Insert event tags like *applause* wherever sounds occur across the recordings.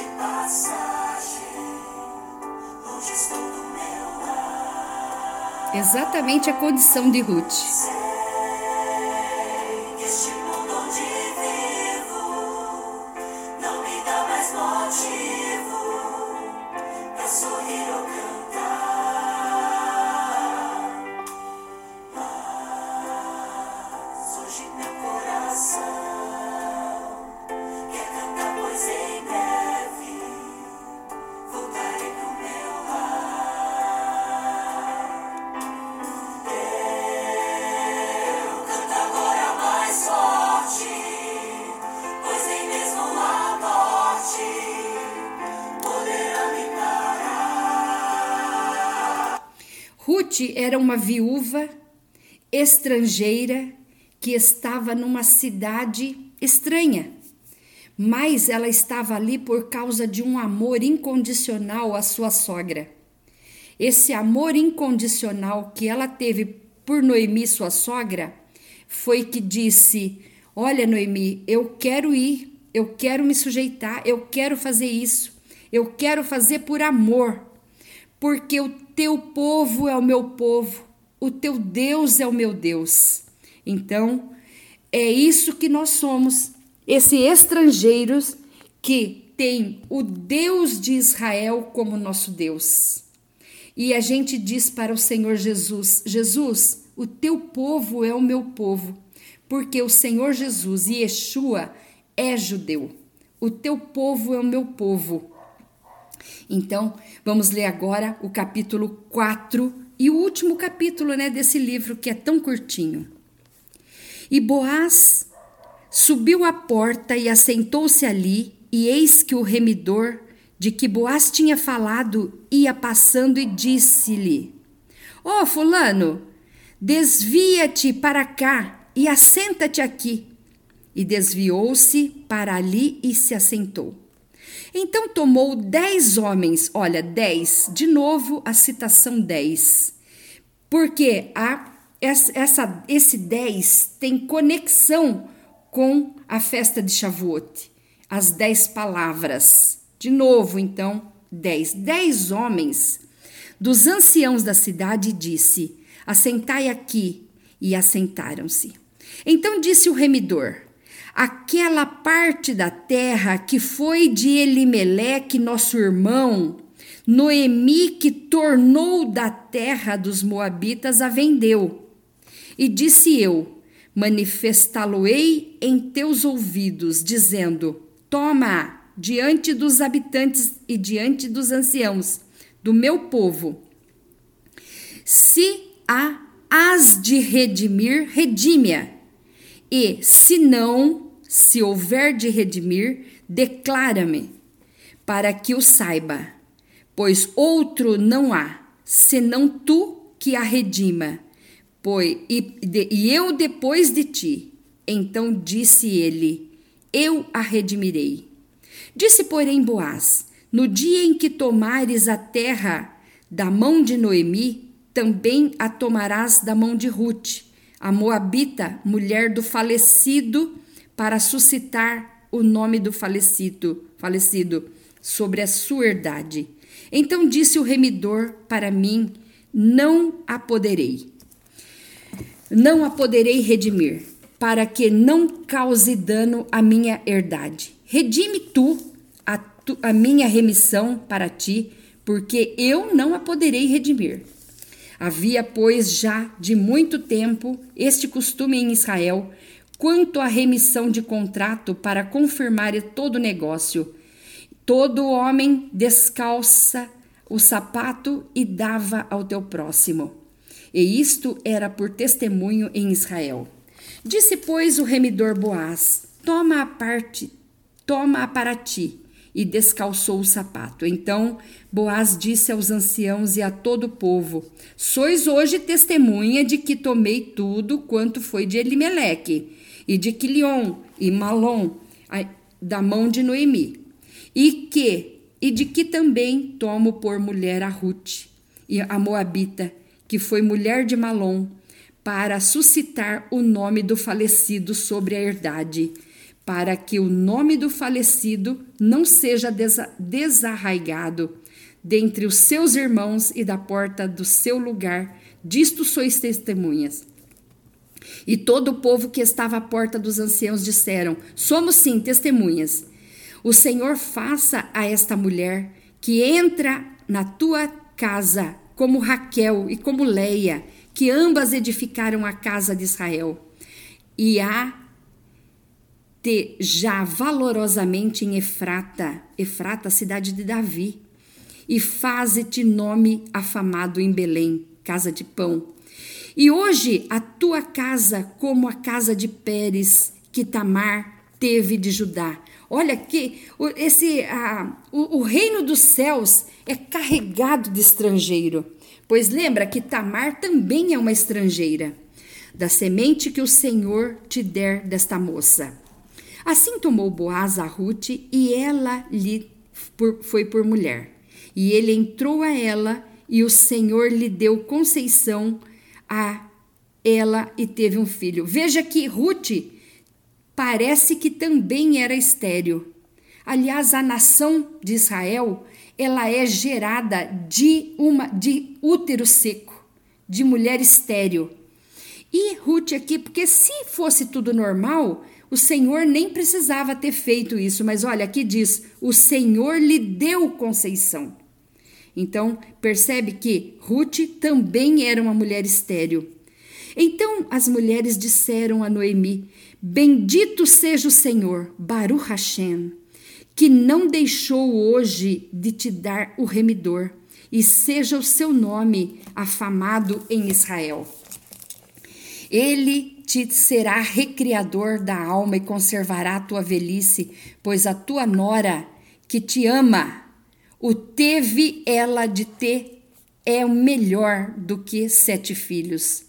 passagem, estou do meu. Exatamente a condição de Ruth. Ruth era uma viúva estrangeira que estava numa cidade estranha, mas ela estava ali por causa de um amor incondicional à sua sogra. Esse amor incondicional que ela teve por Noemi, sua sogra, foi que disse: Olha, Noemi, eu quero ir, eu quero me sujeitar, eu quero fazer isso, eu quero fazer por amor porque o teu povo é o meu povo, o teu Deus é o meu Deus. Então, é isso que nós somos, esses estrangeiros que têm o Deus de Israel como nosso Deus. E a gente diz para o Senhor Jesus: Jesus, o teu povo é o meu povo, porque o Senhor Jesus, Yeshua, é judeu. O teu povo é o meu povo. Então, vamos ler agora o capítulo 4 e o último capítulo né, desse livro que é tão curtinho. E Boaz subiu à porta e assentou-se ali, e eis que o remidor de que Boaz tinha falado ia passando e disse-lhe: Ó, oh, Fulano, desvia-te para cá e assenta-te aqui. E desviou-se para ali e se assentou. Então tomou dez homens, olha, dez, de novo a citação dez, porque a, essa, esse dez tem conexão com a festa de Shavuot, as dez palavras. De novo, então, dez. Dez homens dos anciãos da cidade disse: Assentai aqui. E assentaram-se. Então disse o remidor: aquela parte da terra que foi de Elimeleque, nosso irmão, Noemi, que tornou da terra dos Moabitas, a vendeu. E disse eu: Manifestá-lo-ei em teus ouvidos, dizendo: Toma, diante dos habitantes e diante dos anciãos do meu povo. Se a has de redimir, redime-a e, se não, se houver de redimir, declara-me, para que o saiba, pois outro não há, senão tu que a redima, pois, e, de, e eu depois de ti. Então disse ele: Eu a redimirei. Disse, porém, Boaz: No dia em que tomares a terra da mão de Noemi, também a tomarás da mão de Ruth a Moabita, mulher do falecido, para suscitar o nome do falecido, falecido sobre a sua herdade. Então disse o remidor para mim: Não a poderei. Não a poderei redimir, para que não cause dano à minha herdade. Redime tu a, tu, a minha remissão para ti, porque eu não a poderei redimir. Havia, pois, já de muito tempo este costume em Israel quanto à remissão de contrato para confirmar todo o negócio. Todo homem descalça o sapato e dava ao teu próximo. E isto era por testemunho em Israel. Disse, pois, o remidor Boaz: Toma a parte, toma-a para ti e descalçou o sapato. Então Boaz disse aos anciãos e a todo o povo: Sois hoje testemunha de que tomei tudo quanto foi de Elimeleque, e de Quilion e Malom, da mão de Noemi, e que e de que também tomo por mulher a Ruth, a Moabita, que foi mulher de Malom, para suscitar o nome do falecido sobre a herdade para que o nome do falecido não seja desarraigado dentre os seus irmãos e da porta do seu lugar. Disto sois testemunhas. E todo o povo que estava à porta dos anciãos disseram: Somos sim testemunhas. O Senhor faça a esta mulher que entra na tua casa, como Raquel e como Leia, que ambas edificaram a casa de Israel, e a te já valorosamente em Efrata, Efrata, cidade de Davi, e faze-te nome afamado em Belém, casa de pão. E hoje a tua casa, como a casa de Pérez, que Tamar teve de Judá. Olha que esse o, o reino dos céus é carregado de estrangeiro, pois lembra que Tamar também é uma estrangeira, da semente que o Senhor te der desta moça. Assim tomou Boaz a Ruth e ela lhe foi por mulher. E ele entrou a ela e o Senhor lhe deu conceição a ela e teve um filho. Veja que Ruth parece que também era estéril. Aliás, a nação de Israel, ela é gerada de uma de útero seco, de mulher estéril. E Ruth aqui, porque se fosse tudo normal, o Senhor nem precisava ter feito isso, mas olha, aqui diz: o Senhor lhe deu conceição. Então, percebe que Ruth também era uma mulher estéril. Então as mulheres disseram a Noemi: Bendito seja o Senhor, Baruch Hashem, que não deixou hoje de te dar o remidor, e seja o seu nome afamado em Israel. Ele te será recriador da alma e conservará a tua velhice, pois a tua nora, que te ama, o teve ela de ter é o melhor do que sete filhos.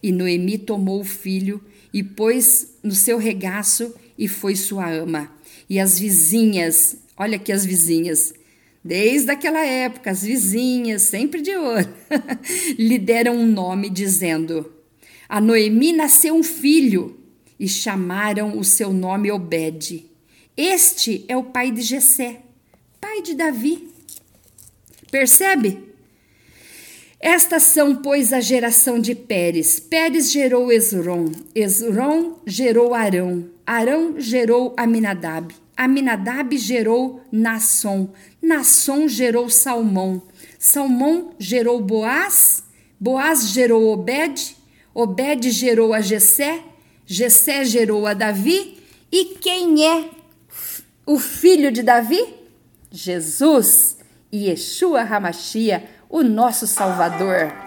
E Noemi tomou o filho e pôs no seu regaço e foi sua ama. E as vizinhas, olha aqui as vizinhas, desde aquela época, as vizinhas, sempre de olho, *laughs* lhe deram um nome dizendo: A Noemi nasceu um filho e chamaram o seu nome Obed. Este é o pai de Jessé, pai de Davi. Percebe? Estas são, pois, a geração de Pérez. Pérez gerou Esron. Esron gerou Arão. Arão gerou Aminadab. Aminadab gerou Nasson. Nasson gerou Salmão. Salmão gerou Boaz. Boaz gerou Obed. Obed gerou a Jessé. Jessé gerou a Davi. E quem é o filho de Davi? Jesus. Yeshua Hamashia, o nosso Salvador.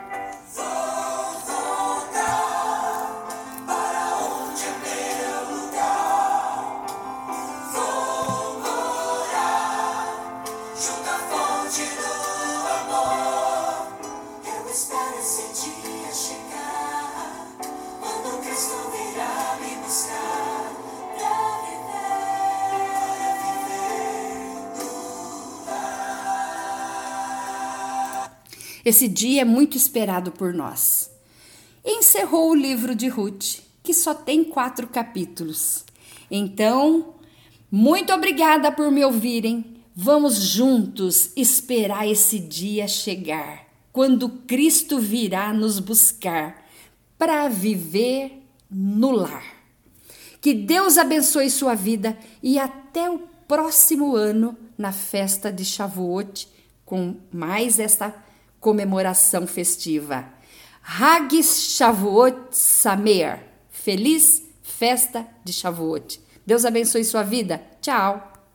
Esse dia é muito esperado por nós. Encerrou o livro de Ruth, que só tem quatro capítulos. Então, muito obrigada por me ouvirem. Vamos juntos esperar esse dia chegar, quando Cristo virá nos buscar para viver no lar. Que Deus abençoe sua vida e até o próximo ano na festa de Shavuot com mais esta comemoração festiva. Hag Shavuot Samer. Feliz festa de Shavuot. Deus abençoe sua vida. Tchau.